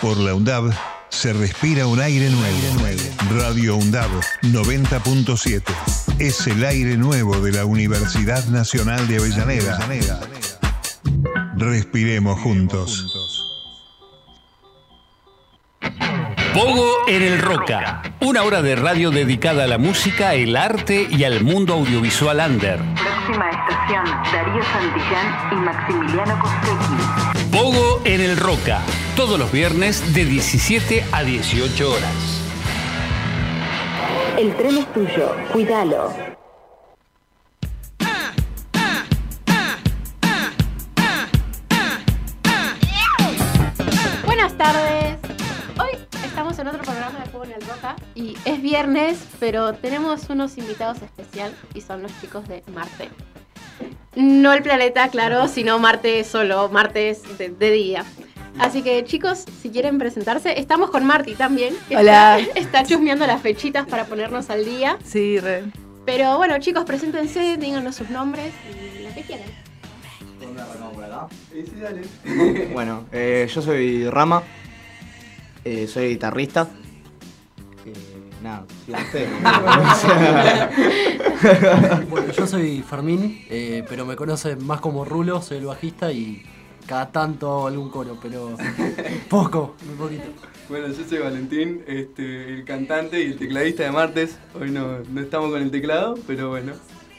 Por la UNDAB se respira un aire nuevo. Radio UNDAB 90.7 es el aire nuevo de la Universidad Nacional de Avellaneda. Respiremos juntos. Pogo en el Roca, una hora de radio dedicada a la música, el arte y al mundo audiovisual under. Próxima estación, Darío Santillán y Maximiliano Costecchi. Pogo en el Roca, todos los viernes de 17 a 18 horas. El tren es tuyo, cuídalo. Buenas tardes. En otro programa de Fuego en el Roca y es viernes, pero tenemos unos invitados especial y son los chicos de Marte. No el planeta, claro, sino Marte solo, martes de, de día. Así que chicos, si quieren presentarse, estamos con Marty también. que Hola. Está, está chusmeando las fechitas para ponernos al día. Sí, re. Pero bueno, chicos, preséntense, díganos sus nombres y lo que quieran. Bueno, eh, yo soy Rama, eh, soy guitarrista. Eh, nada. Bueno, yo soy Fermín, eh, pero me conocen más como Rulo, soy el bajista y cada tanto hago algún coro, pero poco, muy poquito. Bueno, yo soy Valentín, este, el cantante y el tecladista de Martes. Hoy no, no estamos con el teclado, pero bueno,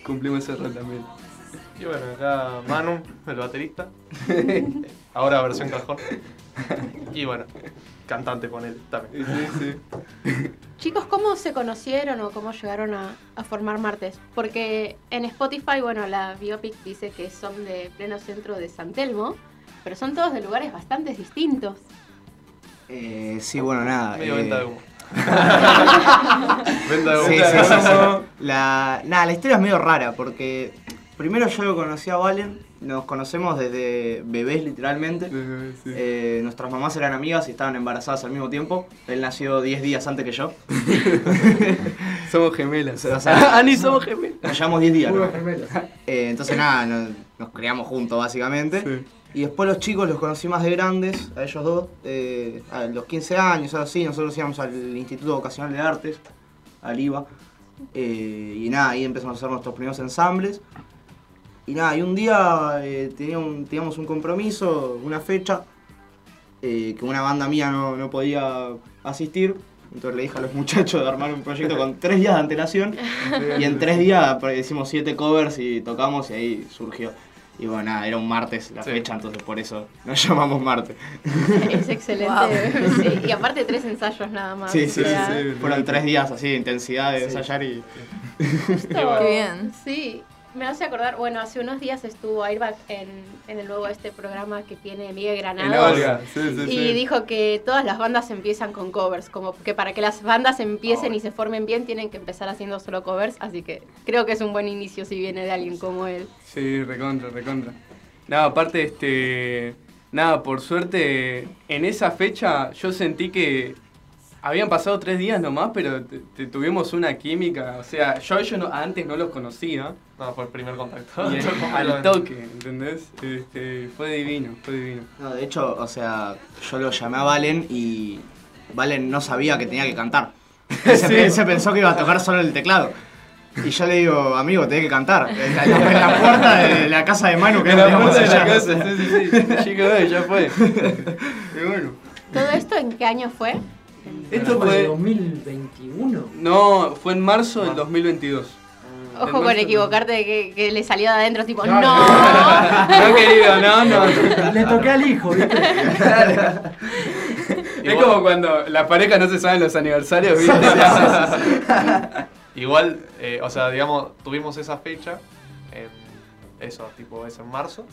cumplimos ese rol también. Y bueno, acá Manu, el baterista. Ahora versión cajón. Y bueno, cantante con él también. Sí, sí. Chicos, ¿cómo se conocieron o cómo llegaron a, a formar Martes? Porque en Spotify, bueno, la biopic dice que son de pleno centro de San Telmo, pero son todos de lugares bastante distintos. Eh, sí, bueno, nada. Medio eh, venta de humo. venta de humo. Sí, sí, sí, sí. La, nada, la historia es medio rara porque primero yo lo conocí a Valen, nos conocemos desde bebés literalmente. Sí. Eh, nuestras mamás eran amigas y estaban embarazadas al mismo tiempo. Él nació 10 días antes que yo. Somos gemelas. O sea, ah, ni somos gemelas. nos llevamos 10 días. ¿no? Eh, entonces nada, nos, nos criamos juntos básicamente. Sí. Y después los chicos los conocí más de grandes, a ellos dos, eh, a los 15 años, algo así, nosotros íbamos al Instituto Vocacional de Artes, al IVA. eh, y nada, ahí empezamos a hacer nuestros primeros ensambles. Y nada, y un día eh, tenía un- teníamos un compromiso, una fecha, eh, que una banda mía no, no podía asistir. Entonces le dije a los muchachos de armar un proyecto con tres días de antelación. Y en tres días hicimos siete covers y tocamos y ahí surgió. Y bueno, nada, era un martes la Sí. fecha, entonces por eso nos llamamos martes. Es excelente. Sí, y aparte tres ensayos nada más. Sí, sí, sí, sea, sí. Fueron tres días así de intensidad de ensayar y... justo- Qué bien. Sí, me hace acordar, bueno, hace unos días estuvo Airbag en, en el nuevo este programa que tiene Miguel Granados. Sí, sí. Y dijo que todas las bandas empiezan con covers, como que para que las bandas empiecen y se formen bien tienen que empezar haciendo solo covers, así que creo que es un buen inicio si viene de alguien como él. Sí, recontra, recontra. Nada, aparte, este. Nada, por suerte, en esa fecha yo sentí que habían pasado tres días nomás, pero te- te- tuvimos una química. O sea, yo ellos no- antes no los conocía. No, fue el primer contacto. Y al toque, ¿entendés? Este, fue divino, fue divino. No, de hecho, o sea, yo lo llamé a Valen y Valen no sabía que tenía que cantar. Él se, Sí. él se pensó que iba a tocar solo el teclado. Y yo le digo, amigo, tenés que cantar. En la, en la puerta de la casa de Manu que En no la teníamos puerta de la casa, sí, sí, sí. Chico, ya fue. Y bueno. ¿Todo esto en qué año fue? Esto ¿Fue fue. 2021? No, fue en marzo del 2022. Ojo con equivocarte de que, que le salió de adentro, tipo, Claro. no. No, querido, no, no. Le toqué al hijo, ¿viste? Es como cuando las parejas no se saben los aniversarios, ¿viste? Igual, eh, o sea, digamos, tuvimos esa fecha, en eso, tipo, es en marzo,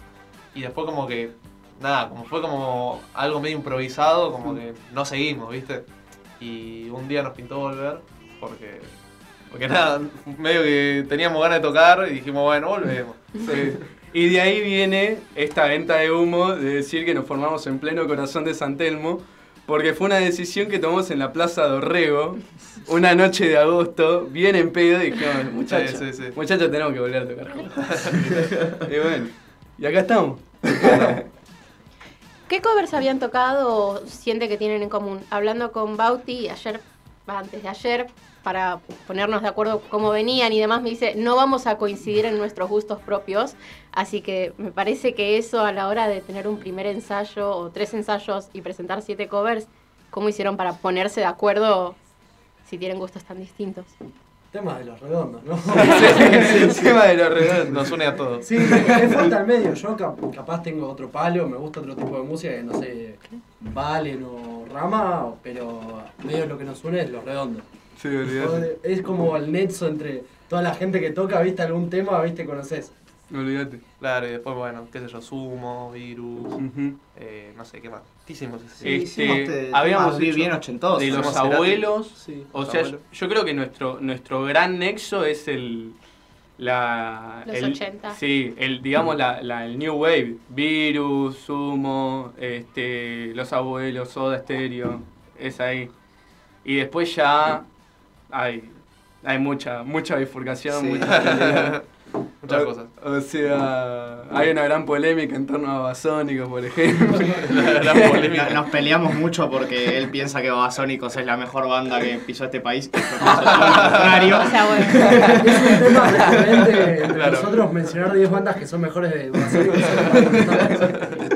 y después como que, nada, como fue como algo medio improvisado, como que no seguimos, ¿viste? Y un día nos pintó volver, porque, porque nada, medio que teníamos ganas de tocar y dijimos, bueno, volvemos. Sí. Y de ahí viene esta venta de humo de decir que nos formamos en pleno corazón de San Telmo, porque fue una decisión que tomamos en la Plaza Dorrego, una noche de agosto, bien en pedo, y dijimos, muchachos, Sí, sí, sí. muchachos, tenemos que volver a tocar y bueno, y acá estamos. ¿Qué covers habían tocado o siente que tienen en común? Hablando con Bauti ayer, antes de ayer, para ponernos de acuerdo cómo venían y demás, me dice, no vamos a coincidir en nuestros gustos propios, así que me parece que eso a la hora de tener un primer ensayo o tres ensayos y presentar siete covers, ¿cómo hicieron para ponerse de acuerdo si tienen gustos tan distintos? Tema de los redondos, ¿no? El tema de los redondos nos une a todos. Sí, me, me falta el medio. Yo cap- capaz tengo otro palo, me gusta otro tipo de música que no sé, Valen o Rama, pero medio lo que nos une es los redondos. Sí, olvídate. Es como el nexo entre toda la gente que toca, viste algún tema, viste, conoces. Olvídate. Claro, y después, bueno, qué sé yo, Sumo, Virus, eh, no sé qué más. ¿Qué hicimos ese Sí? Este, hicimos te- habíamos hecho bien ochentosos. de los abuelos. Sí, O los sea, yo, abuelos. yo creo que nuestro, nuestro gran nexo es el. La, Los el- 80. Sí, el, digamos la, la- el New Wave. Virus, Sumo, este, Los Abuelos, Soda Stereo. Es ahí. Y después ya hay, hay mucha, mucha bifurcación, Sí. mucha. Muchas O- cosas. O sea, hay una gran polémica en torno a Basónico, por ejemplo. La polémica. No- Nos peleamos mucho porque él piensa que Babasónicos es la mejor banda que pisó este país. contrario. O sea, bueno, Es un tema Claro. nosotros mencionar 10 bandas que son mejores de Babasónicos.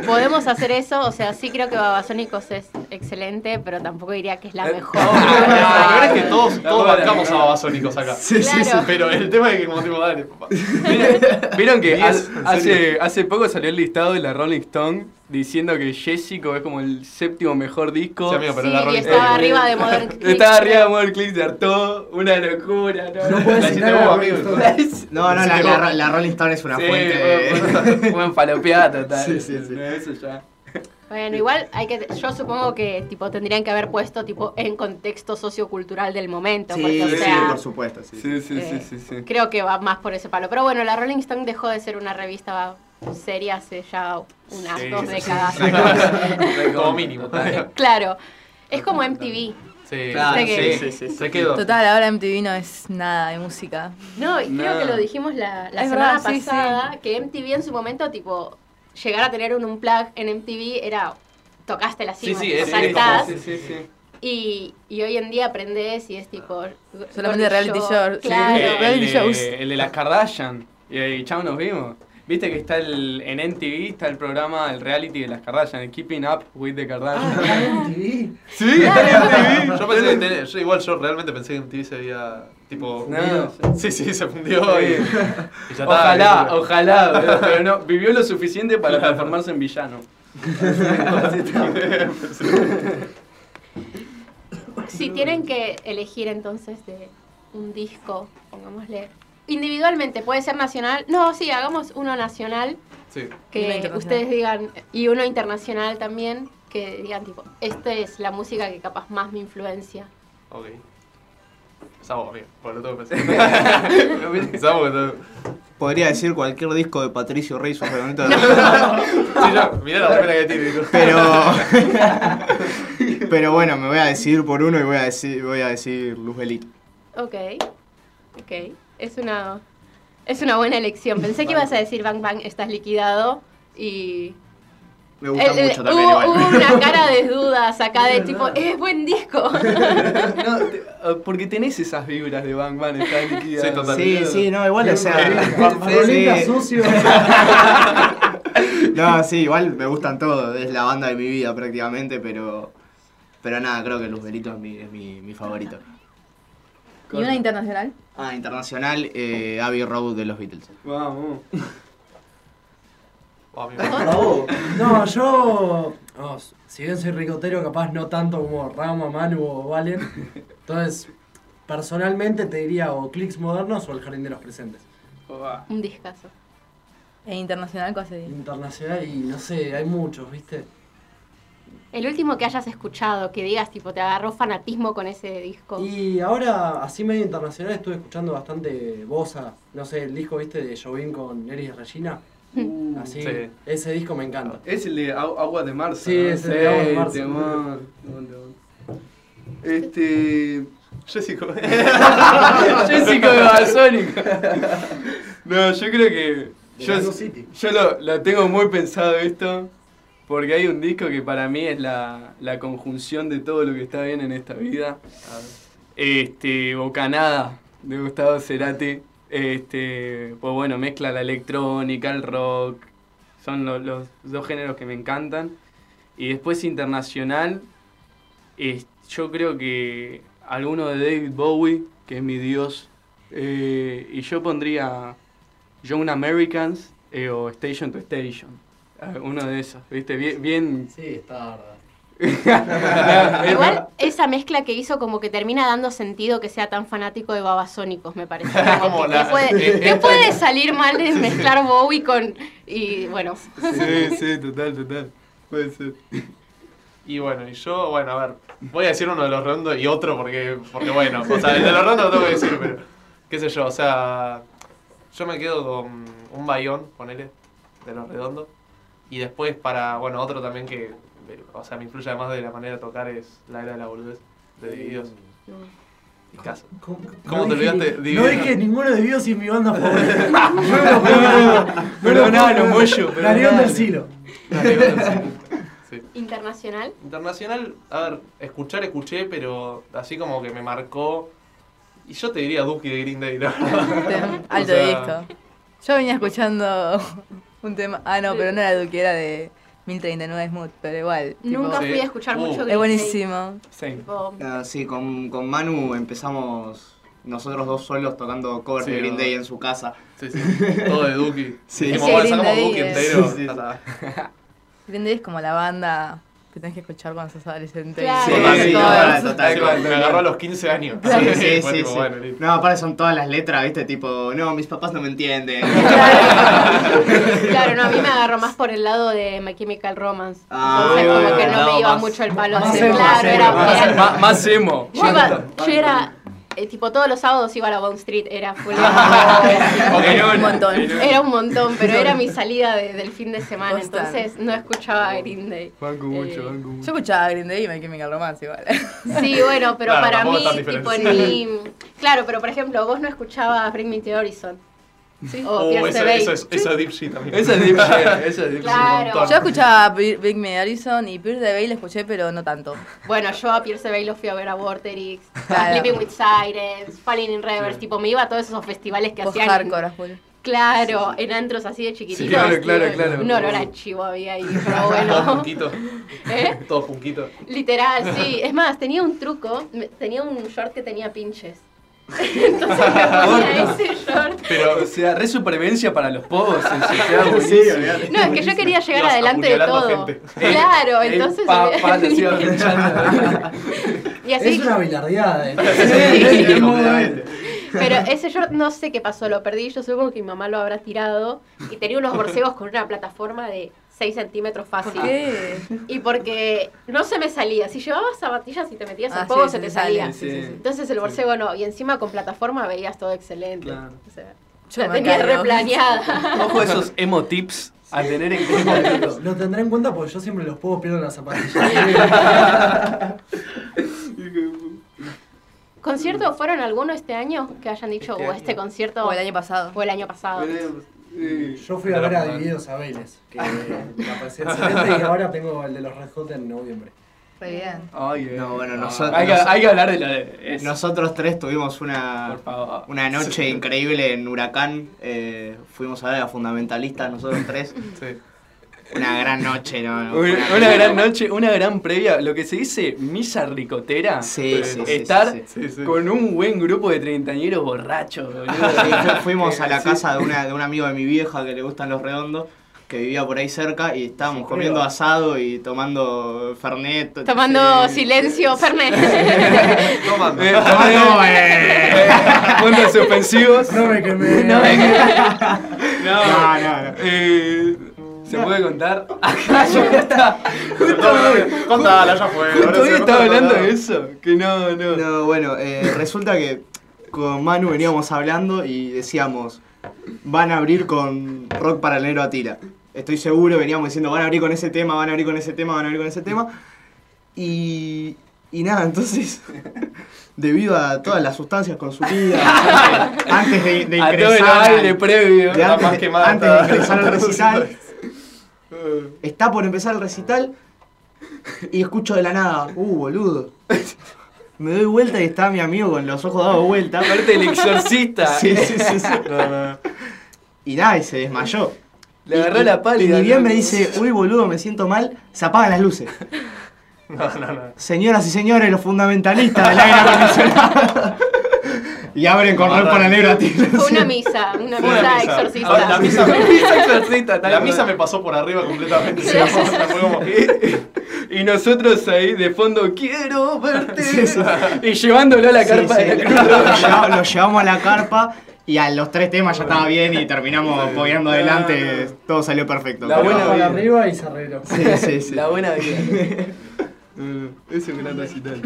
podemos hacer eso, o sea, sí creo que Babasónicos es excelente, pero tampoco diría que es la Eh, mejor. La verdad es que todos, todos bancamos a. Babasónicos acá. Sí, sí, sí. Pero el tema es que como tipo, dale, papá. ¿Vieron, que hace, hace, poco salió el listado de la Rolling Stone diciendo que Jessico es como el séptimo mejor disco? Sí, amigo, pero Sí, la y Rolling estaba Stone. arriba de Modern Click. Estaba arriba de Modern Click de Artaud, una locura. No, No puedes amigo. No, no, la, la- la Rolling Stone es una Sí, fuente fue- fue en falopeada total. Sí, sí, sí. Eso ya. Bueno, igual hay que, yo supongo que tipo tendrían que haber puesto tipo en contexto sociocultural del momento, Sí, porque o sí, por supuesto, sí. Sí, sí, Eh, sí, sí, sí. creo que va más por ese palo. Pero bueno, la Rolling Stone dejó de ser una revista seria hace ya unas Sí, dos sí, sí. décadas. Como mínimo. claro, es como MTV. Sí, Claro, que- sí, sí, sí. Se quedó. Total, ahora MTV no es nada de música. No, y creo No. que lo dijimos la, semana verdad, sí, pasada, que MTV en su momento, tipo, llegar a tener un unplug en MTV era, tocaste la cima, sí, saltás, Sí, sí, sí. y, y hoy en día aprendes y es tipo... Solamente Golden reality Show, show, sí. Claro. Eh, reality el, shows. de, el de las Kardashian. Y, y chao, nos vimos. Viste que está el, en MTV está el programa, el reality de las Kardashian, el Keeping Up with the Kardashian. Ah, MTV. sí, está en MTV. Yo pensé que tenía- yo igual yo realmente pensé que en TV se había tipo No. Sí, sí, se fundió y, y ya. Ojalá, ojalá, pero- pero no, vivió lo suficiente para transformarse en villano. Si tienen que elegir entonces de un disco, pongámosle, individualmente, puede ser nacional, no, sí, hagamos uno nacional, Sí. Que ustedes digan, y uno internacional también, que digan tipo, esta es la música que capaz más me influencia. Ok. Sabo, amigo, por lo. Sabo Podría decir cualquier disco de Patricio Rey, su reglamento de... Sí, yo, mirá la pena que tiene. Pero. Pero bueno, me voy a decidir por uno y voy a decir, voy a decir Luz Belito. Ok, ok, es una, es una buena elección. Pensé que ibas a decir Bang Bang, estás liquidado, y... Me gusta Eh, eh, mucho también hubo, hubo una cara de dudas acá de tipo, es buen disco. No, te- ah, porque tenés esas vibras de Bang Bang, está liquidado. Sí. Sí, sí, no, igual, o sea. Rolita sucio. No, sí, igual me gustan todos, es la banda de mi vida prácticamente, pero. Pero nada, creo que Luz Belito es mi, es mi, mi favorito. ¿Y una internacional? Ah, internacional, eh, Abbey Road de los Beatles. Vamos. Oh. No, yo. no, si bien soy ricotero, capaz no tanto como Rama, Manu o Valen. Entonces, personalmente te diría o Clicks Modernos o El Jardín de los Presentes. Un discazo. E internacional, ¿cuál sería? Internacional y no sé, hay muchos, ¿viste? El último que hayas escuchado, que digas, tipo, te agarró fanatismo con ese disco. Y ahora, así medio internacional, estuve escuchando bastante Bosa. No sé, el disco, ¿viste? De Jovín con Eris Regina. Así, Sí. ese disco me encanta. Es el de Agu- Agua de Marzo. Sí, ¿no? es el de Agua de Marzo. Este. Jessico. Jessico de Babasónico. No, yo creo que. De Yo, Lanús City. yo lo, lo tengo muy pensado esto. Porque hay un disco que para mí es la, la conjunción de todo lo que está bien en esta vida. Este, Bocanada, de Gustavo Cerati. Este, pues bueno, mezcla la electrónica, el rock. Son lo- los dos géneros que me encantan. Y después internacional, yo creo que alguno de David Bowie, que es mi dios. Eh, y yo pondría Young Americans eh, o Station to Station. Ah, Uno de esos, ¿viste? Bien. bien... Sí, está Igual esa mezcla que hizo como que termina dando sentido que sea tan fanático de babasónicos, me parece. Como Como que, la- ¿qué, puede, qué puede salir mal de mezclar Bowie con... Y bueno, Sí, sí, total, total. Puede ser. Y bueno, y yo, bueno, a ver, voy a decir uno de los redondos y otro porque, porque bueno, o sea, el de los redondos lo tengo que decir, pero qué sé yo, o sea, yo me quedo con un bayón, ponele, de los redondos. Y después para, bueno, otro también que, eh, o sea, me influye además de la manera de tocar es la era de la boludez de Divididos. Y. ¿Cómo, ¿Cómo te olvidaste? No Divididos. dije ninguno de Dios y mi banda favorita. No puedo- Perdonalo, no lo puedo- Moyo, Garión perdonalo. del Silo. Sí. Internacional. Internacional, a ver, escuchar escuché, pero así como que me marcó. Y yo te diría Duki de Green Day, verdad. Alto O sea, disco. Yo venía escuchando un tema. Ah, no, pero no era Duque, era de 1039 Smooth, pero igual. tipo, Nunca Sí. fui a escuchar Uh. mucho Green Es buenísimo. Tipo, Ah, sí, con, con Manu empezamos nosotros dos solos tocando covers Sí, de Green. Day en su casa. Sí, sí. Todo de Duki. Sí. Green sacamos Day Duki entero. Sí, sí. Green Day es como la banda que tenés que escuchar cuando sos adolescente. Claro. Sí, Total, sí, total, total, total, total. Me agarró a los 15 años. Sí, sí, sí. tipo, sí. bueno. No, aparte son todas las letras, ¿viste? Tipo, no, mis papás no me entienden. claro, no, a mí me agarró más por el lado de My Chemical Romance. Ah, Entonces, como que no me iba más- mucho el palo más Claro, era, Más, era- más- más emo. yo, iba- yo era, eh, tipo, todos los sábados iba a la Bond Street, era full. Ok, Un montón. Era un montón, pero era mi salida de- del fin de semana, entonces no escuchaba Green Day. Banco mucho, Eh, banco mucho. Yo escuchaba Green Day y My Chemical Romance igual. Sí, bueno, pero Claro, para mí, tipo en mi... Claro, pero por ejemplo, vos no escuchabas Bring Me to the Horizon. Sí. O Oh, eso, es, eso es Deep Shit también. Esa es Deep esa es Deep Claro. Yo escuchaba Big Big Me Harrison y Pierce the Veil escuché, pero no tanto. Bueno, yo a Pierce the Veil lo fui a ver a Vorterix, Claro. Sleeping with Sirens, Falling in Reverse, tipo me iba a todos esos festivales que Post hacían. hardcore. Claro, en antros así de chiquititos. Sí, claro, claro, claro. Un olor a chivo había ahí, pero Todo bueno. punquito. ¿Eh? Todo punquito. Literal, sí. Es más, tenía un truco, tenía un short que tenía pinches. Entonces me ese short. Pero O sea, re supervivencia para los Sí, olvidate. No, es que yo quería llegar adelante de todo. gente. Claro, El entonces. papá y así. Es una bilardeada. eh. Sí, Es muy completamente. Pero ese short no sé qué pasó, lo perdí. Yo supongo que mi mamá lo habrá tirado. Y tenía unos borcegos con una plataforma de 6 centímetros fácil. ¿Por qué? Y porque no se me salía. Si llevabas zapatillas y te metías Ah, fuego, sí, se te salía. sí, sí, sí. Entonces el borcego no. Y encima con plataforma veías todo excelente. Claro. O sea, Yo la tenía replaneada. Ojo esos emo tips a tener en cuenta. Lo, lo tendré en cuenta porque yo siempre los puedo pierdo las zapatillas. ¿Concierto fueron alguno este año que hayan dicho, Este o año. este concierto O el año pasado. fue el año pasado? Yo fui a ver a Divididos a Vélez, que la pasé excelente y ahora tengo el de los Red Hot en noviembre. Re bien. Ay, No, bueno, no. nosotros- Hay que, hay que hablar de la de. eso, Nosotros tres tuvimos una, una noche increíble en Huracán. eh, fuimos a ver a Fundamentalistas, nosotros tres. Sí. Una gran noche, ¿no? no, Una, gran noche, una gran previa, lo que se dice misa ricotera. Sí, sí, sí, Estar sí, Sí, sí. con un buen grupo de treintañeros borrachos, boludo. Sí, fu- fuimos a la casa de, una, de un amigo de mi vieja que le gustan los redondos, que vivía por ahí cerca y estábamos Sí, comiendo creo. asado y tomando fernet. Tomando Sí. silencio, Fernet. Tomando. Eh, Tomando, eh, eh. puntos suspensivos. No me quemé. No, No, no, no. Eh, ¿Se puede contar? Acá ya está. Contala, ya fue. Justo hoy estaba hablando de eso. Que no, no. No, bueno, eh, resulta que con Manu veníamos hablando y decíamos, van a abrir con rock para el negro Atila. Estoy seguro, veníamos diciendo, van a abrir con ese tema, van a abrir con ese tema, van a abrir con ese tema. Y, y nada, entonces, debido a todas las sustancias consumidas, antes de, de a todo el ingresar, baile al- previo. de antes, más antes de ingresar al recital, Está por empezar el recital y escucho de la nada, uh, boludo. Me doy vuelta y está mi amigo con los ojos dados vuelta. Aparte el exorcista. Sí, sí, sí. sí. Y nada, y se desmayó. Le agarró Y- la pálida. Y ni bien ¿no? me dice, uy boludo, me siento mal, se apagan las luces. No, no, no. Señoras y señores, los fundamentalistas del aire acondicionado. Y abren con ropa para negro a ti. Fue una misa, una Fue misa una misa. exorcista. Ahora, la misa me- Misa exorcista, tal La misa me pasó por arriba completamente. Sí, como- Y nosotros ahí de fondo, quiero verte. Sí, sí. Y llevándolo a la carpa sí. de la Lo, llevamos, lo llevamos a la carpa y a los tres temas ya estaba bien y terminamos apoyando adelante. Todo salió perfecto. La buena para arriba y se arregló. Sí, sí, sí. La buena vida. Eh, es un gran recital.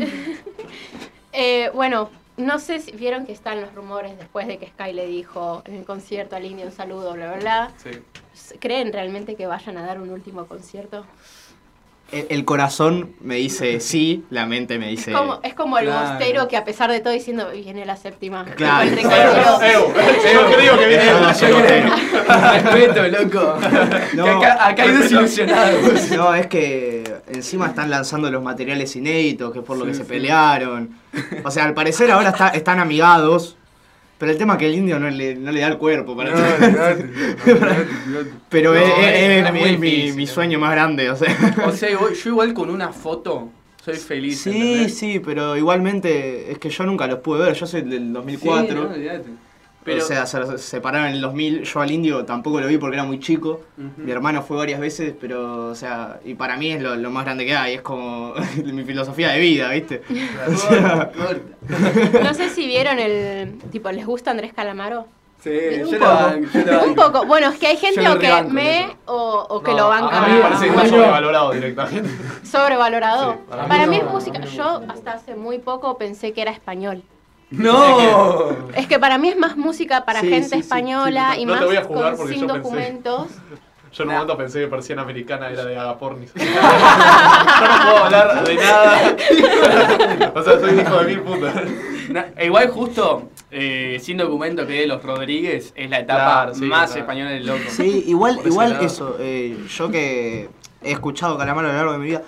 Eh, bueno, no sé si vieron que están los rumores después de que Sky le dijo en el concierto al indio un saludo, bla, bla, bla. Sí. ¿Creen realmente que vayan a dar un último concierto? El, el corazón me dice sí, la mente me dice. Es como, es como el Claro. bostero que a pesar de todo diciendo viene la séptima. Claro. El creo que viene. Respeto, loco. No. Que acá, acá hay desilusionados. No, es que encima están lanzando los materiales inéditos, que es por lo que se pelearon. O sea, al parecer ahora está- están amigados, pero el tema es que el indio no le, no le da el cuerpo para Pero No, es, mi- mi, sueño más grande, o sea. O sea, yo igual con una foto soy feliz. Sí, ¿entendés? sí, pero igualmente es que yo nunca los pude ver, yo soy del 2004. Sí, no. Pero, o sea, se separaron en el 2000, yo al indio tampoco lo vi porque era muy chico. Ujú. Mi hermano fue varias veces, pero, o sea, y para mí es lo, lo más grande que hay, es como mi filosofía de vida, ¿viste? O sea. No sé si vieron el. Tipo, ¿les gusta Andrés Calamaro? Sí, Un yo poco. lo banco, yo lo Un banco. poco. Bueno, es que hay gente o que me o, o que No, lo banca. A mí me parece que está sobrevalorado directamente. Sobrevalorado. Sí, para para mí mí no, es música. Yo hasta hace muy poco pensé que era español. ¡No! Es que para mí es más música para Sí, gente sí, española sí, y no te más voy a juzgar con, sin yo pensé. documentos. Yo en un momento pensé que persiana americana era de Agapornis. yo no puedo hablar de nada. o sea, soy hijo de mil putas. Na- e igual justo, eh, sin documento que de los Rodríguez, es la etapa Claro, sí, más claro. española del loco. Sí, igual, igual lado. eso, eh, yo que he escuchado Calamaro a lo largo de mi vida,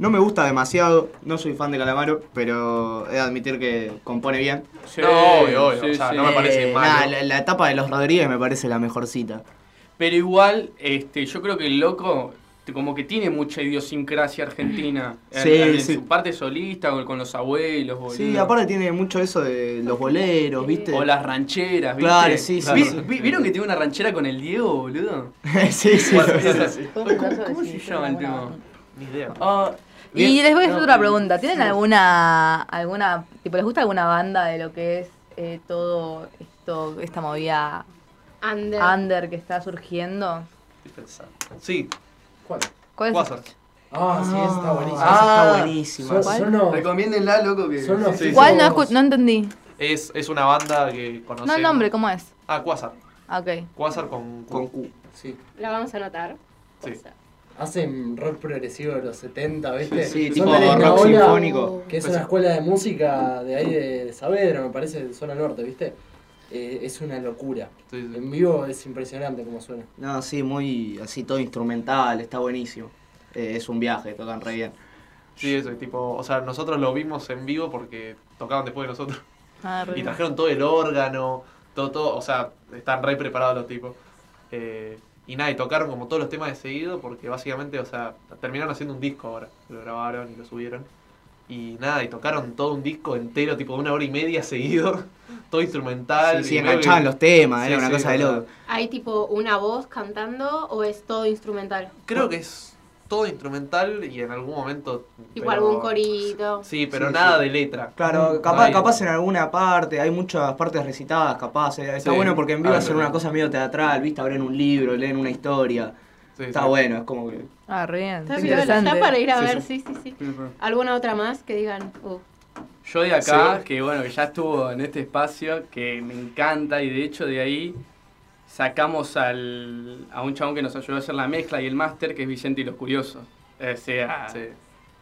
no me gusta demasiado, no soy fan de Calamaro, pero he de admitir que compone bien. Sí, No, obvio, obvio, sí, o sea, sí. no me parece Eh, nada, la, la etapa de los Rodríguez me parece la mejorcita. Pero igual, este, yo creo que el loco como que tiene mucha idiosincrasia argentina. En- Sí, en, sí. su parte solista, con, con los abuelos, boludo. Sí, aparte tiene mucho eso de los boleros, ¿viste? O las rancheras, ¿viste? Claro, sí, sí, Vi- sí. vi- ¿Vieron que tiene una ranchera con el Diego, boludo? sí, sí. ¿Cómo, cómo se llama el tema? Ni idea. Y después No, otra sí. pregunta. ¿Tienen alguna, alguna, tipo, les gusta alguna banda de lo que es eh, todo esto, esta movida Under. under que está surgiendo? Sí, ¿Cuál? ¿Cuál es? Quasar. Ah, sí, está buenísimo. Ah, esa Ah, está los, Recomiéndenla, loco, que... son los Sí, ¿Cuál? No, no entendí. Es, es una banda que conocemos. No el nombre, ¿cómo es? Ah, Quasar. Ah, ok. Quasar con, Con con Q. Sí. La vamos a anotar. Sí. Hacen rock progresivo de los 70, ¿viste? Sí, tipo rock sinfónico. Que es una escuela de música de ahí de, de Saavedra, me parece, de zona norte, ¿viste? Eh, es una locura. Sí, sí. En vivo es impresionante como suena. No, sí, muy así todo instrumental, está buenísimo. Eh, es un viaje, tocan re bien. Sí, eso, tipo, o sea, nosotros lo vimos en vivo porque tocaban después de nosotros. Ah, re Y trajeron todo el órgano, todo, todo, o sea, están re preparados los tipos. Eh, y nada, y tocaron como todos los temas de seguido porque básicamente, o sea, terminaron haciendo un disco ahora. Lo grabaron y lo subieron. Y nada, y tocaron todo un disco entero, tipo de una hora y media seguido, todo instrumental. Sí, sí, y medio enganchaban los temas, Sí, era una sí, cosa de loco. ¿Hay tipo una voz cantando o es todo instrumental? Creo que es todo instrumental y en algún momento. Tipo pero- algún corito. Sí, pero Sí, nada sí. de letra. Claro, capaz, capaz en alguna parte, hay muchas partes recitadas, capaz. eh, Está Sí. bueno porque en vivo hacen una cosa medio teatral, ¿viste? Abren un libro, leen una historia. Sí, Está sí. bueno, es como que. Ah, re bien. Está interesante. ya para ir a Sí, ver, sí. sí, sí, sí. ¿Alguna otra más que digan? Uh, Yo de acá, Sí. que bueno, que ya estuvo en este espacio, que me encanta y de hecho de ahí sacamos al, a un chabón que nos ayudó a hacer la mezcla y el máster, que es Vicente y los Curiosos. O sea, Sí.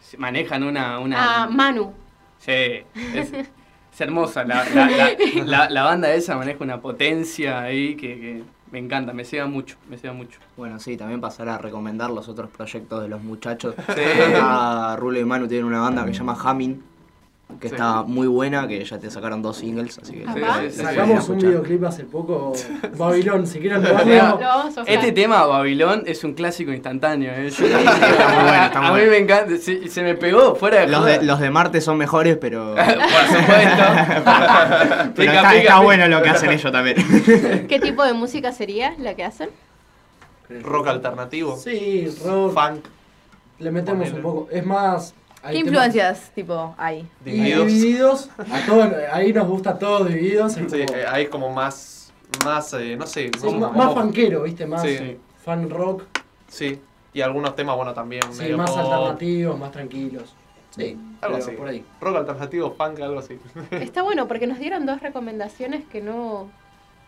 se manejan una... una Ah, Manu. sí, es, es hermosa. La, la, la, la- la banda esa maneja una potencia ahí que, que Me encanta, me ceba mucho, me ceba mucho. Bueno, sí, también pasar a recomendar los otros proyectos de los muchachos. Sí. Acá Rulo y Manu tienen una banda que se llama Hamming, que Sí. está muy buena, que ya te sacaron dos singles, así que... Sí, Sacamos sí. un videoclip hace poco, Babilón, si quieren lo Lo vamos. a. Este tema, Babilón, es un clásico instantáneo. ¿eh? Está muy bueno, está muy a mí me encanta, se, se me pegó fuera de Los de, los de Marte son mejores, pero... Por supuesto. pero Pica, está, pica, está pica. bueno lo que hacen ellos también. ¿Qué tipo de música sería la que hacen? Rock alternativo. Sí, rock. Funk. Le metemos Ponele. un poco. Es más. Hay ¿Qué temas influencias, tipo, hay? Divididos. Divididos. A todos, ahí nos gusta todos divididos. Sí, como- eh, ahí como más. Más, eh, no sé. sí, como- más, funkero, ¿viste? Más Sí. fan rock. Sí. Y algunos temas, bueno, también. Sí, medio más pop, alternativos, más tranquilos. Sí, Algo así. por ahí. Rock alternativo, funk, algo así. Está bueno porque nos dieron dos recomendaciones que no.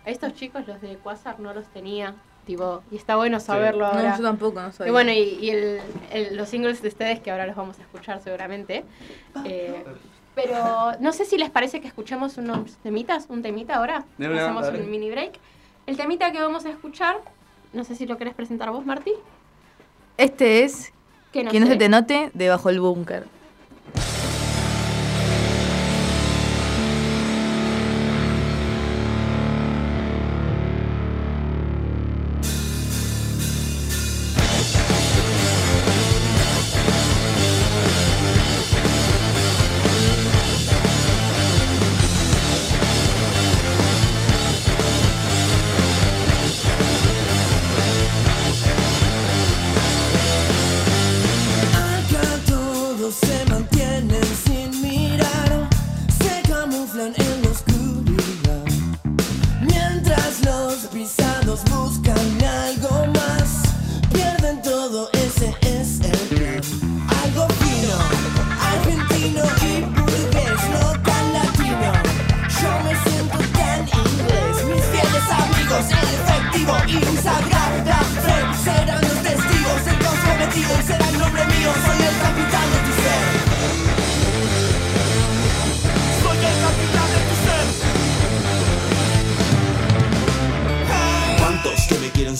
A estos chicos, los de Quasar, no los tenía. Tipo, y está bueno saberlo No, ahora. yo tampoco, no soy. Y bueno, y, y el- el- los singles de ustedes que ahora los vamos a escuchar seguramente. Eh, pero no sé si les parece que escuchemos unos temitas, un temita ahora. De una, Hacemos dale. un mini break. El temita que vamos a escuchar, no sé si lo querés presentar vos, Marti. Este es Que no Que no se te note debajo el búnker.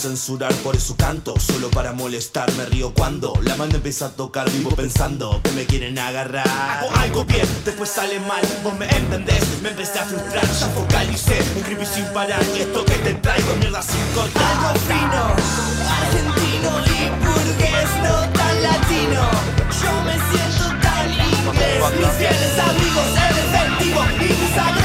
Censurar por eso canto? Solo para molestar, me río cuando la mano empieza a tocar, vivo pensando que me quieren agarrar. Hago algo bien, después sale mal, vos me entendés, me empecé a frustrar, ya focalicé, escribí sin parar y esto que te traigo mierda sin cortar. Algo fino, argentino y burgués, no tan latino. Yo me siento tan inglés, mis fieles amigos, el efectivo y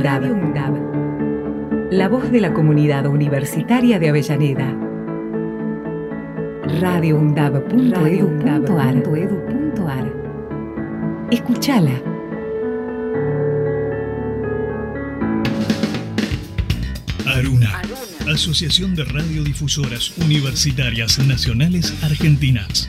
UNDAB. La voz de la comunidad universitaria de Avellaneda. radioundab.edu.ar Escúchala. Aruna. Asociación de Radiodifusoras Universitarias Nacionales Argentinas.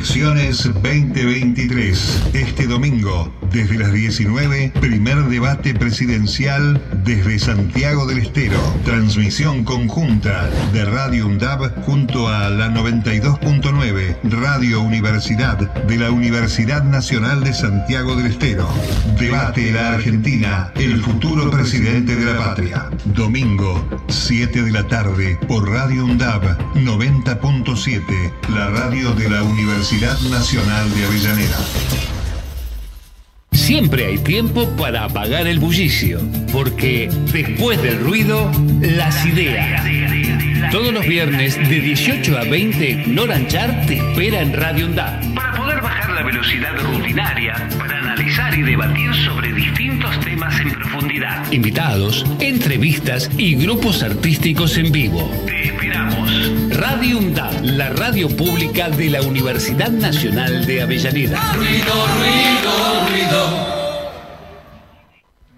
Elecciones 2023. Este domingo, desde las 19, primer debate presidencial desde Santiago del Estero. Transmisión conjunta de Radio UNDAB junto a la 92.9 Radio Universidad de la Universidad Nacional de Santiago del Estero. Debate la Argentina, el futuro presidente de la patria. Domingo, 7 de la tarde, por Radio UNDAB 90.7, la radio de la Universidad Nacional de Avellaneda. Siempre hay tiempo para apagar el bullicio, porque después del ruido, las ideas. Todos los viernes de 18 a 20, Noranchar te espera en Radio UNDAB. Para poder bajar la velocidad rutinaria, para analizar y debatir sobre distintos temas en profundidad. Invitados, entrevistas y grupos artísticos en vivo. Te esperamos. Radio UNDAB, la radio pública de la Universidad Nacional de Avellaneda. Ruido, ruido, ruido.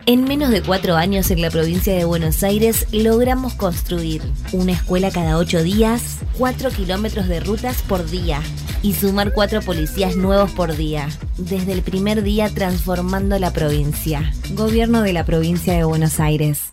En menos de cuatro años en la provincia de Buenos Aires logramos construir una escuela cada ocho días, cuatro kilómetros de rutas por día y sumar cuatro policías nuevos por día. Desde el primer día transformando la provincia. Gobierno de la provincia de Buenos Aires.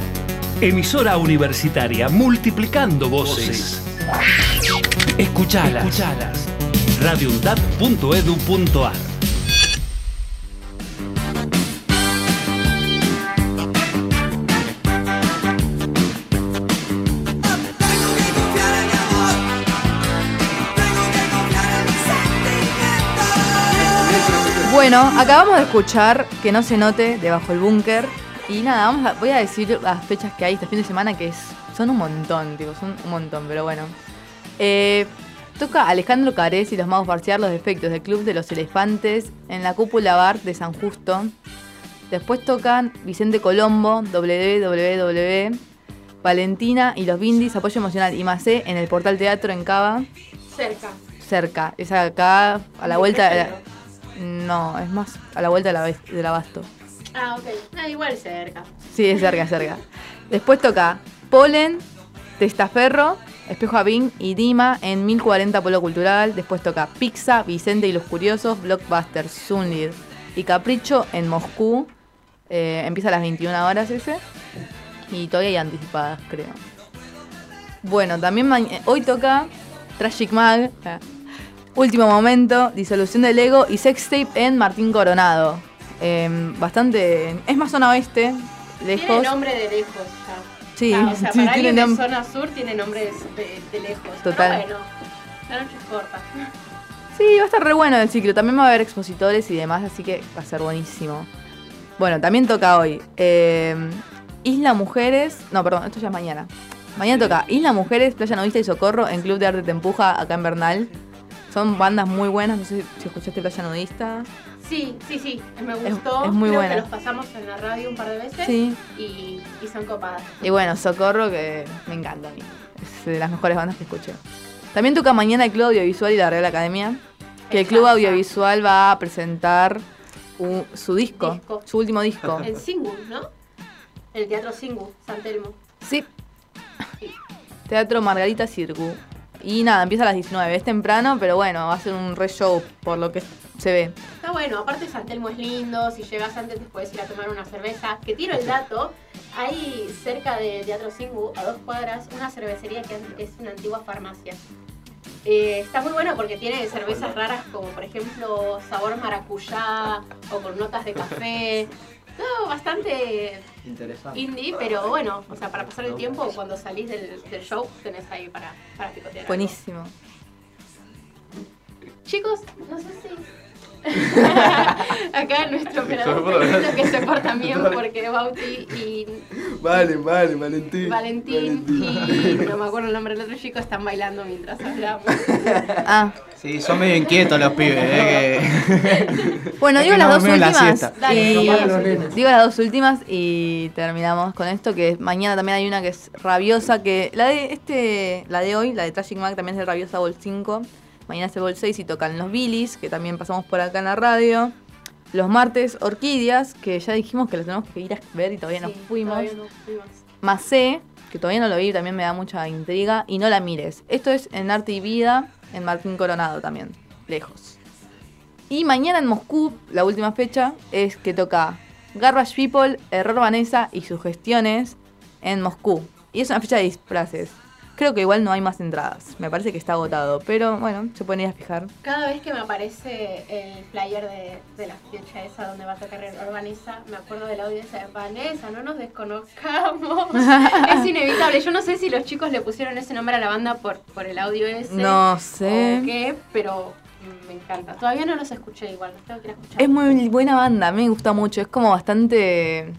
Emisora universitaria multiplicando voces. Escuchalas. Escuchalas. radioundad.edu.ar Bueno, acabamos de escuchar que no se note debajo el búnker. Y nada, vamos a- voy a decir las fechas que hay este fin de semana, que es, son un montón, tipo, son un montón, pero bueno. Eh, toca Alejandro Carés y los Magos Parciar los defectos del Club de los Elefantes en la cúpula bar de San Justo. Después tocan Vicente Colombo, www. Valentina y los Bindis, apoyo emocional y Macé en el Portal Teatro en Cava, Cerca. cerca. Es acá, a la vuelta. de la- no, es más a la vuelta de la, del abasto. Ah, ok. Ah, igual cerca. Sí, es cerca, cerca. Después toca Polen, Testaferro, Espejo Avín y Dima en 1040 Polo Cultural. Después toca Pizza, Vicente y los Curiosos, Blockbuster, Sunlid y Capricho en Moscú. Eh, empieza a las 21 horas ese. Y todavía hay anticipadas, creo. Bueno, también ma- hoy toca Tragic Mag, eh, Último Momento, Disolución del Ego y Sextape en Martín Coronado. Eh, bastante. Es más zona oeste, lejos. Tiene nombre de lejos ya. Sí, Ah, o sea, sí, para tiene alguien de zona sur tiene nombre de, de- de lejos. Total. Pero bueno, la noche es corta. Sí, va a estar re bueno el ciclo. También va a haber expositores y demás, así que va a ser buenísimo. Bueno, también toca hoy. eh, Isla Mujeres. No, perdón, esto ya es mañana. Mañana toca Isla Mujeres, Playa Novista y Socorro en Club de Arte Te Empuja, acá en Bernal. Son bandas muy buenas. No sé si escuchaste Playa Nudista. Sí, sí, sí. Me gustó. es muy Creo buena. que los pasamos en la radio un par de veces. Sí. Y, y son copadas. Y bueno, Socorro, que me encanta a mí. Es de las mejores bandas que escuché. También toca mañana el Club Audiovisual y la Real Academia. Que el Club Audiovisual va a presentar su disco, Disco. su último disco. En Singu, ¿no? El Teatro Singu, San Telmo. Sí. Teatro Margarita Circu. Y nada, empieza a las 19. Es temprano, pero bueno, va a ser un re show por lo que se ve. Está bueno, aparte San Telmo es lindo, si llegas antes te puedes ir a tomar una cerveza. Que tiro el dato, hay cerca de Teatro Singu, a dos cuadras, una cervecería que es una antigua farmacia. Eh, está muy bueno porque tiene cervezas raras como por ejemplo sabor maracuyá o con notas de café. Todo bastante Interesante. indie, pero bueno, o sea, para pasar el tiempo cuando salís del, del show tenés ahí para, para picotear. algo. Buenísimo. Chicos, no sé si. Acá nuestro operador que se portan bien porque Bauti y Vale, vale, Valentín. Valentín y no me acuerdo el nombre del otro chico están bailando mientras hablamos. Ah. Sí, son medio inquietos los pibes. eh, que- Bueno, Es digo las dos la últimas. Dale, y- digo las dos últimas. digo las dos últimas y terminamos con esto, que mañana también hay una que es rabiosa, que la de este, la de hoy, la de Tragic Mac también es de Rabiosa Vol 5. Mañana es el Vol 6 y tocan los Billys, que también pasamos por acá en la radio. Los martes, Orquídeas, que ya dijimos que los tenemos que ir a ver y todavía no fuimos. todavía no fuimos. Macé, que todavía no lo vi, también me da mucha intriga. Y no la mires. Esto es en Arte y Vida, en Martín Coronado también, lejos. Y mañana en Moscú, la última fecha, es que toca Garbage People, Error Vanessa y sus gestiones en Moscú. Y es una fecha de disfraces. Creo que igual no hay más entradas. Me parece que está agotado. Pero bueno, se pueden ir a fijar. Cada vez que me aparece el flyer de, de la fecha esa donde va a tocar Vanessa, me acuerdo del audio esa de Vanessa, no nos desconozcamos. es inevitable. Yo no sé si los chicos le pusieron ese nombre a la banda por, por el audio ese. No sé. O qué, pero me encanta. Todavía no los escuché igual, los tengo que ir a escuchar. Es muy buena banda, a mí me gusta mucho. Es como bastante.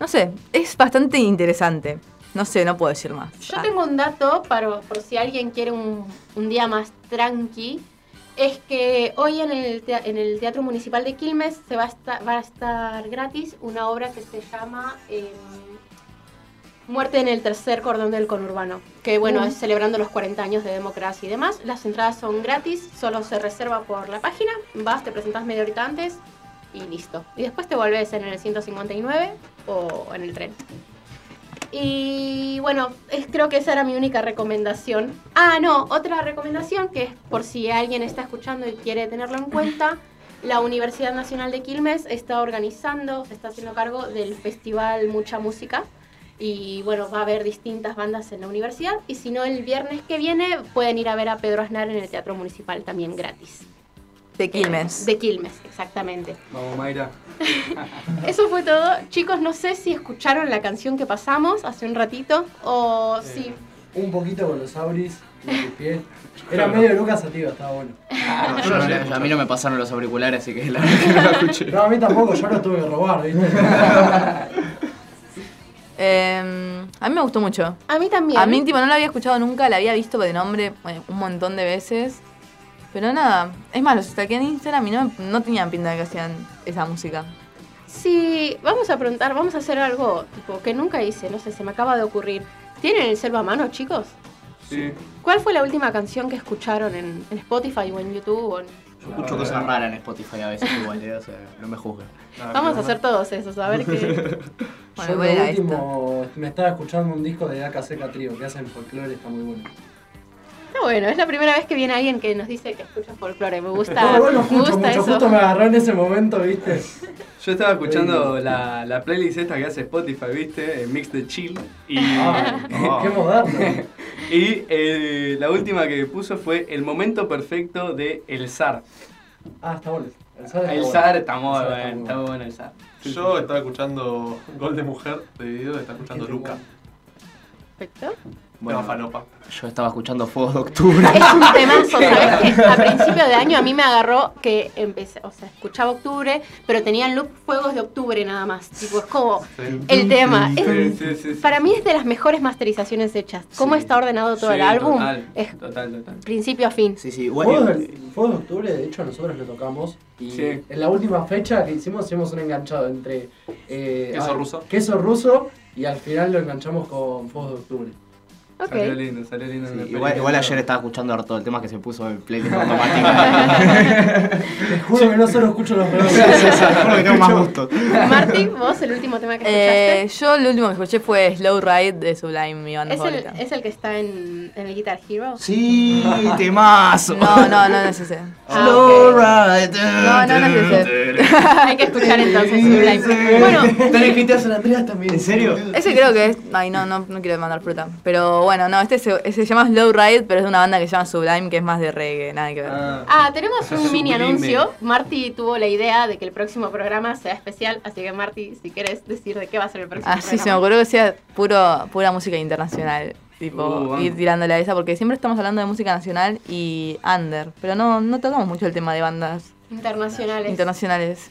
No sé, es bastante interesante. No sé, no puedo decir más. Yo tengo un dato para, por si alguien quiere un, un día más tranqui. Es que hoy en el, en el Teatro Municipal de Quilmes se va a, estar, va a estar gratis una obra que se llama em, Muerte en el tercer cordón del conurbano. Que bueno, es celebrando los 40 años de democracia y demás. Las entradas son gratis, solo se reserva por la página. Vas, te presentas media horita antes y listo. Y después te volvés en el 159 o en el tren. Y bueno, creo que esa era mi única recomendación. Ah, no, otra recomendación que es por si alguien está escuchando y quiere tenerlo en cuenta. La Universidad Nacional de Quilmes está organizando, está haciendo cargo del festival Mucha Música. Y bueno, va a haber distintas bandas en la universidad. Y si no, el viernes que viene pueden ir a ver a Pedro Aznar en el Teatro Municipal también gratis. De Quilmes. De Quilmes, exactamente. Vamos, Mayra. Eso fue todo. Chicos, no sé si escucharon la canción que pasamos hace un ratito o si... Un poquito con los auris, me pies. Era medio Lucas Sativa, estaba bueno. No, yo no le- a mí no me pasaron los auriculares, así que la verdad que no la escuché. No, a mí tampoco, yo lo tuve que robar, ¿viste? Eh, a mí me gustó mucho. A mí también. A mí, tipo, no la había escuchado nunca, la había visto de nombre bueno, un montón de veces. Pero nada, es más, los stalkeé en Instagram y no, no tenían pinta de que hacían esa música. Sí, vamos a preguntar, vamos a hacer algo tipo que nunca hice, no sé, se me acaba de ocurrir. ¿Tienen el selva a mano, chicos? Sí. ¿Cuál fue la última canción que escucharon en, en Spotify o en YouTube? o en- Yo escucho cosas raras en Spotify a veces igual, eh, o sea, no me juzguen. Vamos a hacer todos esos, a ver qué... Yo ¿cuál era lo último, me estaba escuchando un disco de AKC Trio que hacen folclore, está muy bueno. Está bueno, es la primera vez que viene alguien que nos dice que escucha folclore, me gusta, No, igual no me gusta mucho, eso. justo me agarró en ese momento, ¿viste? Yo estaba escuchando la, la playlist esta que hace Spotify, ¿viste? El mix de chill. Y, Ah, qué moderno. y eh, la última que puso fue el momento perfecto de El Zar. Ah, está bueno. El Zar está El bueno. Zar está muy está bueno, está muy bueno el Zar. Yo estaba escuchando Gol de Mujer de video, estaba escuchando Luca. Perfecto. Falopa. Yo estaba escuchando Fuegos de Octubre. Es un temazo, ¿sabes? Que a principio de año a mí me agarró que empecé, o sea, escuchaba octubre, pero tenía el loop Fuegos de Octubre nada más. Tipo, es como el tema. Es- Sí, sí, sí, para mí es de las mejores masterizaciones hechas. Cómo está ordenado todo Sí, el álbum, Total, es total, total. principio a fin. Sí, sí, Fuegos de, Fuegos de Octubre, de hecho, nosotros lo tocamos. Y Sí. en la última fecha que hicimos, hicimos un enganchado entre. eh, Queso ah, ruso. Queso ruso y al final lo enganchamos con Fuegos de Octubre. Ok. Salió lindo, salió lindo. Sí, igual, igual ayer estaba escuchando harto el tema que se puso en playlist automático. Te juro que no solo escucho los programas. Juro que tengo más gusto. Martín, vos el último tema que Eh, escuchaste. yo lo último que escuché fue Slow Ride de Sublime, mi banda ¿Es el, favorita. ¿Es el que está en, en el Guitar Hero? Sí, temazo. No, no, no, no es ese. Ah, Slow ride. No, no, no es ese. Hay que escuchar entonces Sublime. Bueno, Está en San Andreas también. ¿En serio? Ese creo que es. Ay, no, no, no quiero mandar fruta. Pero bueno, no, este se, se llama Slow Ride, pero es de una banda que se llama Sublime, que es más de reggae, nada que ver. Ah, tenemos un mini Sublime. anuncio. Marty tuvo la idea de que el próximo programa sea especial, así que Marty, si querés decir de qué va a ser el próximo Ah, sí, se me programa. ocurrió que sea puro, pura música internacional. Tipo, Uh, ir tirándole a esa, porque siempre estamos hablando de música nacional y under. Pero no, no tocamos mucho el tema de bandas Internacionales. internacionales.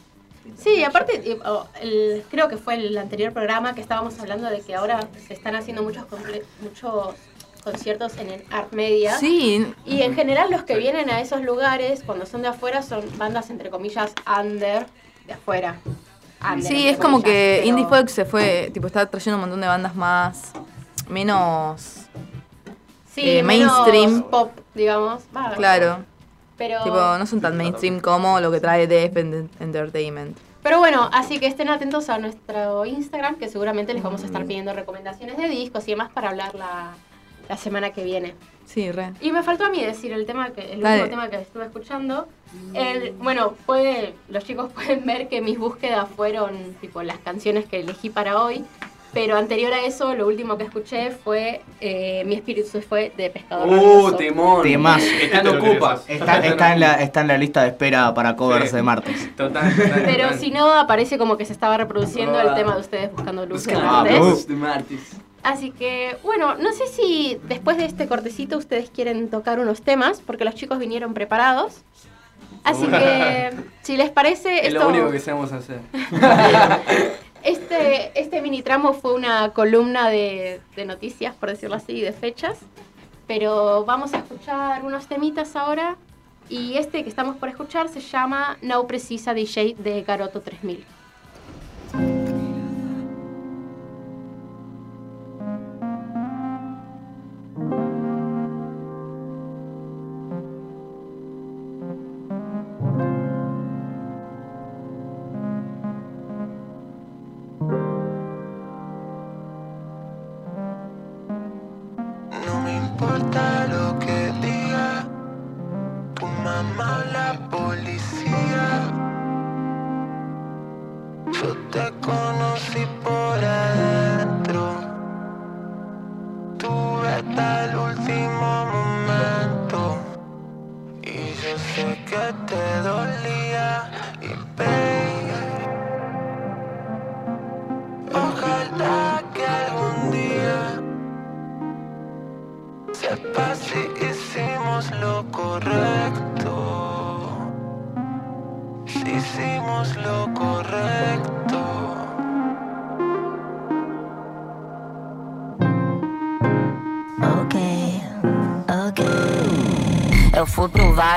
Sí, aparte, eh, el- creo que fue el anterior programa que estábamos hablando de que ahora se están haciendo muchos, muchos conciertos en el Art Media. Sí, Y en general los que vienen a esos lugares, cuando son de afuera, son bandas entre comillas under de afuera. Under, Sí, es como comillas, que pero- Indie Folk se fue, tipo, está trayendo un montón de bandas más, menos, Sí, eh, menos mainstream. pop, digamos. Va, claro. Pero, Tipo, no son tan mainstream como lo que trae Ent- Entertainment. pero bueno, así que estén atentos a nuestro Instagram, que seguramente les vamos a estar pidiendo recomendaciones de discos y demás para hablar la, la semana que viene. Sí, re. Y me faltó a mí decir el tema que el Dale. último tema que estuve escuchando. El, bueno, puede, los chicos pueden ver que mis búsquedas fueron tipo las canciones que elegí para hoy. Pero anterior a eso, lo último que escuché fue eh, Mi espíritu se fue de Pescador Uh, temón. Ocupas. Está, está en la, está en la lista de espera para covers Sí. de martes. Total, total. Pero total. si no, aparece como que se estaba reproduciendo el tema de ustedes buscando luz de martes. luz de martes. Así que, bueno, no sé si después de este cortecito ustedes quieren tocar unos temas, porque los chicos vinieron preparados. Así que, si les parece, Es lo único que sabemos hacer. este, mini tramo fue una columna de, de noticias, por decirlo así, de fechas. Pero vamos a escuchar unos temitas ahora. Y este que estamos por escuchar se llama No Precisa DJ de Garoto 3000.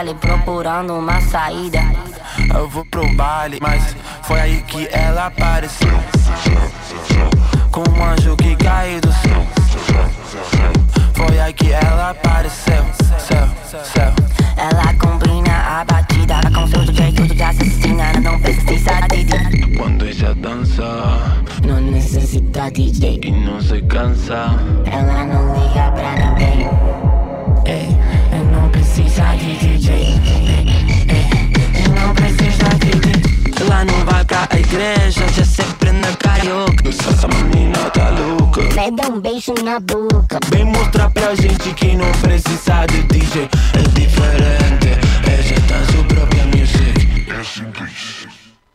Vale procurando uma saída. Eu vou pro baile, mas foi aí que ela apareceu. Com um anjo que caiu do céu. Foi aí que ela apareceu. Céu, céu. Ela combina a batida com seu jeito de assassina. Não precisa de Quando ella dança não necessita DJ. e não se cansa. Ela não liga pra ninguém. Beijo na boca. Vem mostrar pra gente que não precisa de DJ. É diferente, ella tá su própria music. É simples,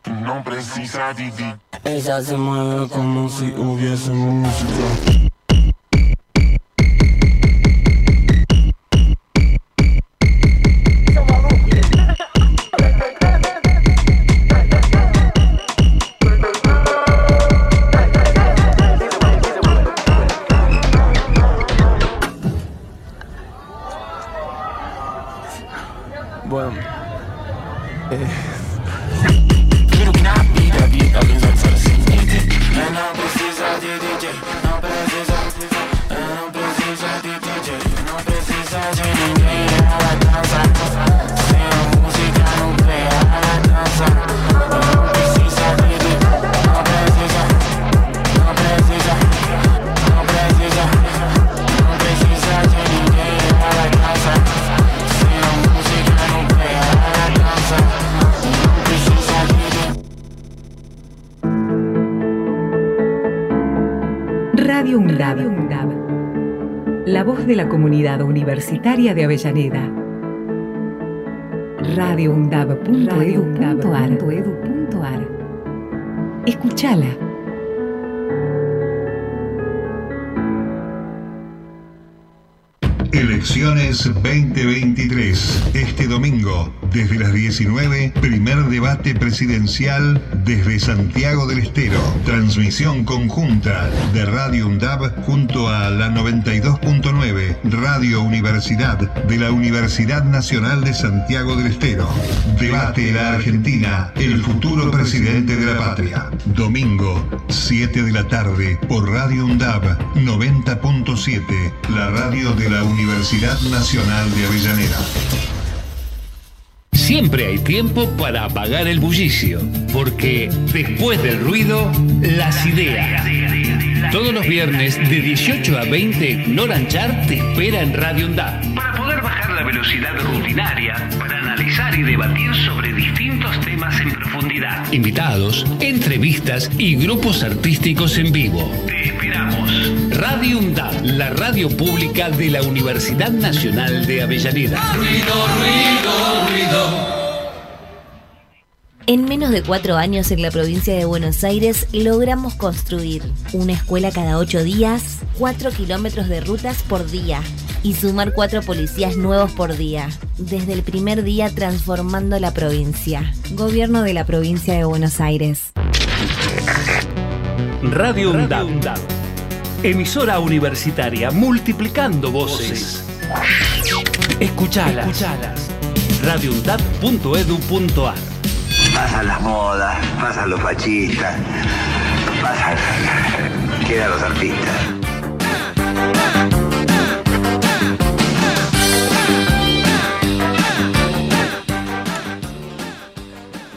não precisa de DJ. Ella se mueve como si hubiese música. Universitaria de Avellaneda. radioundab.edu.ar Escuchala. Elecciones 2023. Este domingo, desde las 19, primer debate presidencial desde Santiago del Estero. Transmisión conjunta de Radio UNDAB junto a la 92.9 Radio Universidad de la Universidad Nacional de Santiago del Estero. Debate la Argentina, el futuro presidente de la patria. Domingo, 7 de la tarde, por Radio UNDAB 90.7, la radio de la Universidad Nacional de Avellaneda. Siempre hay tiempo para apagar el bullicio, porque después del ruido, las ideas. Todos los viernes de 18 a 20, Noranchar te espera en Radio UNDAB. Para poder bajar la velocidad rutinaria, para analizar y debatir sobre distintos temas en profundidad. Invitados, entrevistas y grupos artísticos en vivo. Te esperamos. Radio UNDAB, la radio pública de la Universidad Nacional de Avellaneda. Ruido, ruido, ruido. En menos de cuatro años en la provincia de Buenos Aires logramos construir una escuela cada ocho días, cuatro kilómetros de rutas por día y sumar cuatro policías nuevos por día. Desde el primer día transformando la provincia. Gobierno de la provincia de Buenos Aires. Radio UNDAB. Emisora universitaria multiplicando voces. Escuchalas. Escuchalas. radioundab.edu.ar Pasan las modas, pasan los fascistas, pasan. quedan los artistas.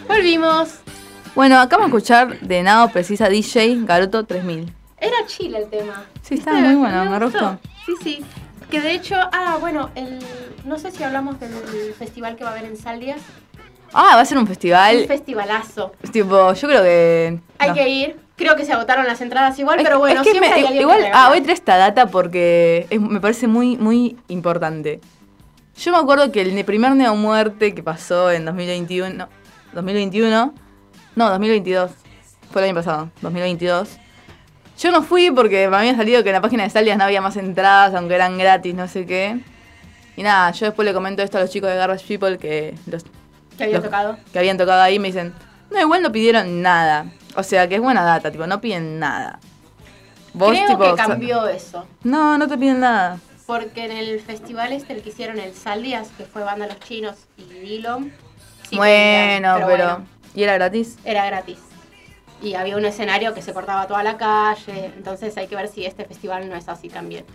Volvimos. Bueno, acabamos de escuchar de Nao Precisa DJ Garoto 3000. Era chile el tema. Sí, estaba muy bueno, me gustó. Sí, sí. Que de hecho, ah, bueno, el, no sé si hablamos del festival que va a haber en Saldias. Ah, va a ser un festival. Un festivalazo. Tipo, yo creo que. Hay no. que ir. Creo que se agotaron las entradas igual, pero bueno, Es que siempre me- hay alguien igual, que ah, voy a traer esta data porque es- me parece muy, muy importante. Yo me acuerdo que el primer Neo Muerte que pasó en 2021, no, 2021, no, 2022, fue el año pasado, 2022. Yo no fui porque me había salido que en la página de Salias no había más entradas, aunque eran gratis, no sé qué. Y nada, yo después le comento esto a los chicos de Garbage People que los, Que había los- tocado. que habían tocado ahí me dicen, no, igual no pidieron nada. O sea, que es buena data, tipo, no piden nada. Vos, Creo tipo, que cambió eso. No, no te piden nada. Porque en el festival este, el que hicieron el Saldias, que fue Banda Los Chinos y Dillon. sí bueno, pedían, pero, bueno, ¿Y era gratis? era gratis. Y había un escenario que se cortaba toda la calle. Entonces hay que ver si este festival no es así también.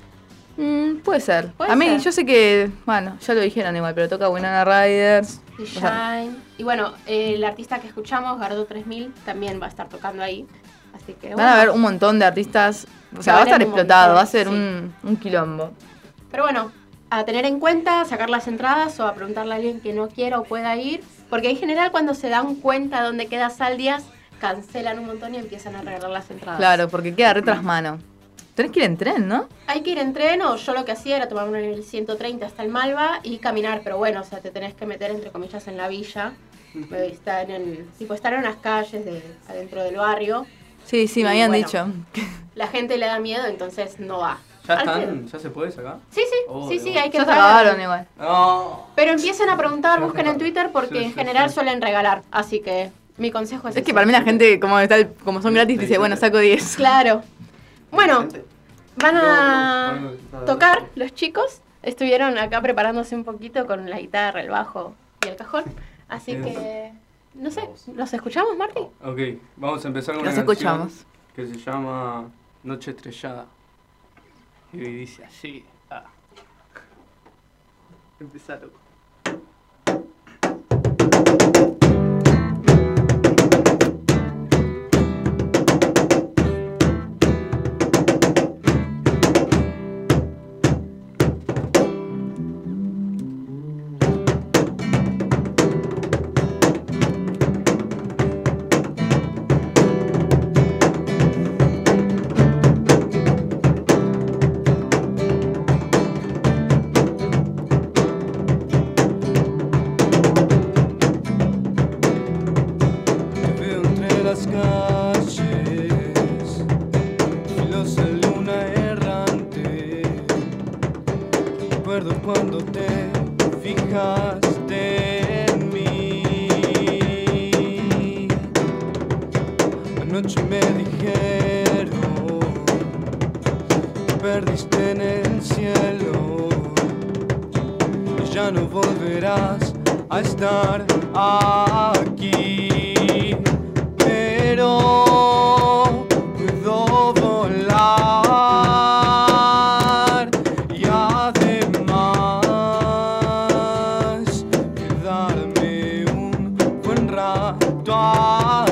Mm, puede ser. Puede a mí, ser. yo sé que, bueno, ya lo dijeron igual, pero toca Winona Riders. Y O sea, Shine. Y bueno, el artista que escuchamos, Gardo 3000, también va a estar tocando ahí. Así que van a haber un montón de artistas. O Se sea, va a estar explotado, montón, va a ser sí. un, un quilombo. Pero bueno, a tener en cuenta, sacar las entradas o a preguntarle a alguien que no quiera o pueda ir. Porque en general cuando se dan cuenta dónde queda Saldias, cancelan un montón y empiezan a regalar las entradas. Claro, porque queda re tras mano. Tenés que ir en tren, ¿no? Hay que ir en tren o yo lo que hacía era tomarme el 130 hasta el Malva y caminar, pero bueno, o sea, te tenés que meter entre comillas en la villa, estar en, tipo, estar en unas calles de adentro del barrio. Sí, sí, me habían bueno, dicho. La gente le da miedo, entonces no va. ¿Ya están? ¿Ya se puede sacar? Sí, sí, Oh, sí, sí, hay que Ya se pagar. acabaron igual. No. Pero empiecen a preguntar, busquen en Twitter porque Sí, en general sí. suelen regalar, así que mi consejo es Es que para mí la gente, como, está el- como son gratis, dice, bueno, saco 10. Claro. Bueno, van a tocar los chicos. Estuvieron acá preparándose un poquito con la guitarra, el bajo y el cajón. Así que, no sé, ¿los escuchamos, Marti? Ok, vamos a empezar con Los una escuchamos. canción que se llama Noche Estrellada. Y dice así. Ah. Empezá, dawn.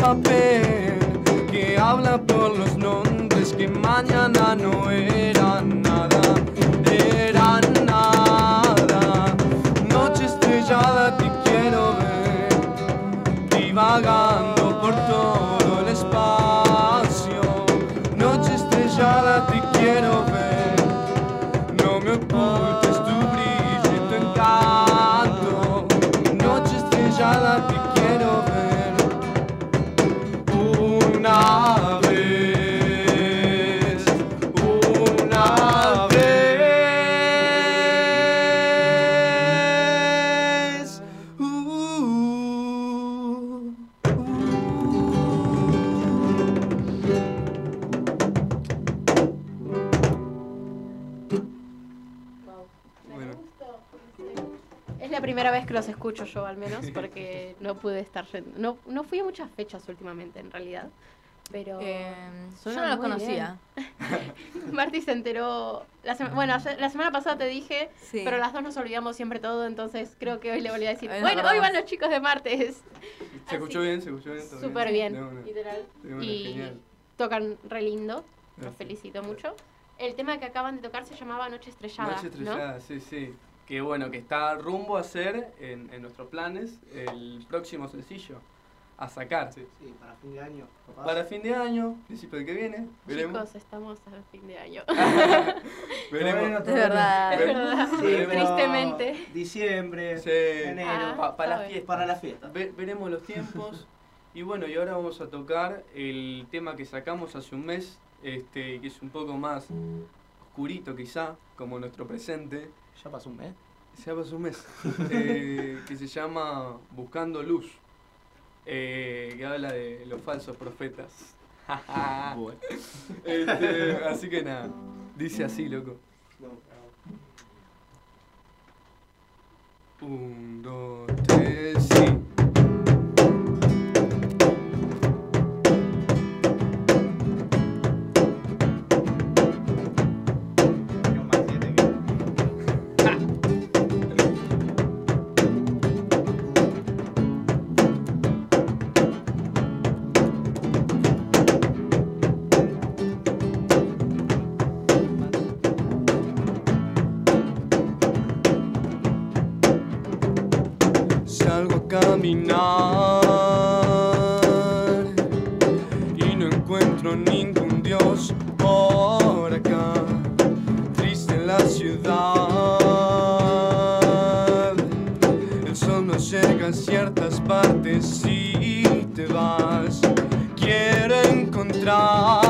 Papel que habla primera vez que los escucho yo, al menos, porque no pude estar yendo. No, no fui a muchas fechas últimamente, en realidad. Pero. Eh, yo no los conocía. bien. Marty se enteró. La sema- bueno, la semana pasada te dije, Sí. pero las dos nos olvidamos siempre todo, entonces creo que hoy le volví a decir. Hoy bueno, hoy van los chicos de martes. ¿Se escuchó bien? ¿Se escuchó bien? ¿Todo Súper bien, una. literal. Y genial. tocan re lindo. Los felicito mucho. El tema que acaban de tocar se llamaba Noche Estrellada. Noche ¿no? estrellada, sí, sí. Que bueno, que está rumbo a ser en, en nuestros planes el próximo sencillo a sacar. Sí, para fin de año. capaz. Para fin de año, principio del que viene, veremos. Chicos, estamos a fin de año. Veremos. Bueno, Es verdad, es verdad. Sí, veremos. pero Tristemente. Diciembre, Sí. enero. Ah, Pa- para está la bien. fiesta. Para la fiesta. Ve- veremos los tiempos. y bueno, y ahora vamos a tocar el tema que sacamos hace un mes, este, que es un poco más oscurito quizá, como nuestro presente. Ya pasó un mes. Ya pasó un mes. eh, que se llama Buscando Luz. eh, que habla de los falsos profetas. Este, así que nada, dice así, loco. Un, dos, tres, sí. Caminar y no encuentro ningún dios por acá. Triste la ciudad, el sol no llega a ciertas partes si te vas. Quiero encontrar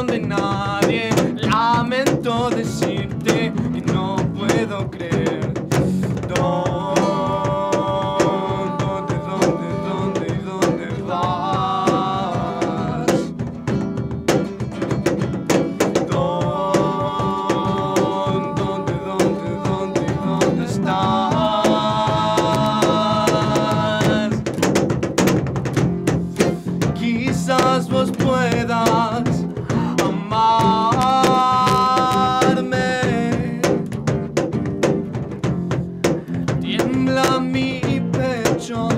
no son de nadie, mi pecho,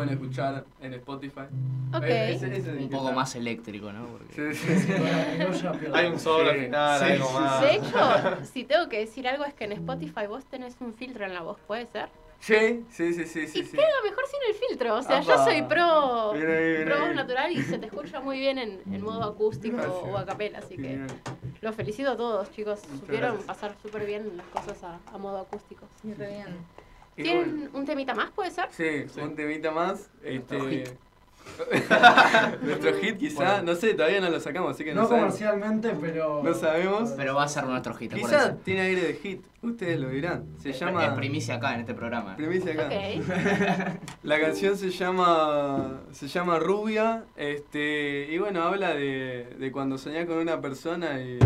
pueden escuchar en Spotify. Ok. Ese- ese Un poco más eléctrico, ¿no? Porque- Sí, sí, sí. Hay un solo al Sí. final, Sí, algo más. De hecho, si tengo que decir algo es que en Spotify vos tenés un filtro en la voz, ¿puede ser? Sí, sí, sí, sí, sí. sí. Queda mejor sin el filtro. O sea, yo Apa. soy pro, Bien pro natural y se te escucha muy bien en, en modo acústico o a capela, así que Bien. los felicito a todos, chicos. Supieron gracias. pasar súper bien las cosas a, a modo acústico. Re bien. ¿Tienen un temita más, puede ser? Sí, un temita más. Nuestro Este... hit. Nuestro hit quizá, Bueno. no sé, todavía no lo sacamos, así que no, No sabemos. comercialmente, pero. No sabemos. Pero va a ser nuestro hit, Quizá tiene aire de hit, ustedes lo dirán. Se llama... En primicia acá, en este programa. Primicia acá. Ok. La canción se llama se llama Rubia, este y bueno habla de, de cuando soñás con una persona y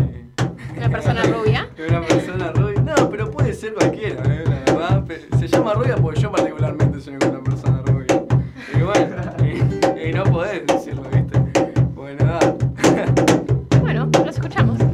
¿Una persona rubia? una persona rubia. No, pero puede ser cualquiera, eh, la verdad. Se llama Rubia porque yo particularmente con una persona rubia. Y bueno, y, y no podés decirlo, ¿viste? Bueno, nada. Bueno, los escuchamos.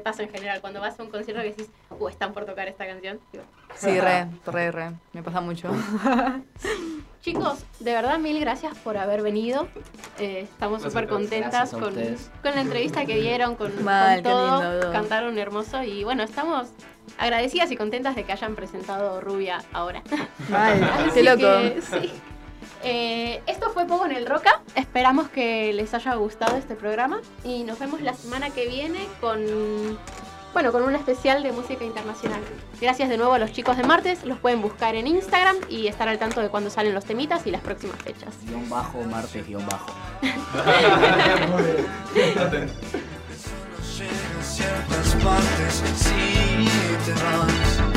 Te pasa en general cuando vas a un concierto que decís, uh, están por tocar esta canción? Digo, Sí, re, re, re. Me pasa mucho. Chicos, de verdad mil gracias por haber venido. Eh, estamos súper contentas con, con la entrevista que dieron, con, Mal, con qué todo. lindo. Cantaron hermoso y bueno, estamos agradecidas y contentas de que hayan presentado Rubia ahora. Mal, Así qué loco. que, sí. Eh, esto fue Pogo en el Roca. Esperamos que les haya gustado este programa y nos vemos la semana que viene con bueno, con un especial de música internacional. Gracias de nuevo a los chicos de martes, los pueden buscar en Instagram y estar al tanto de cuando salen los temitas y las próximas fechas. Guión bajo, martes, guion bajo.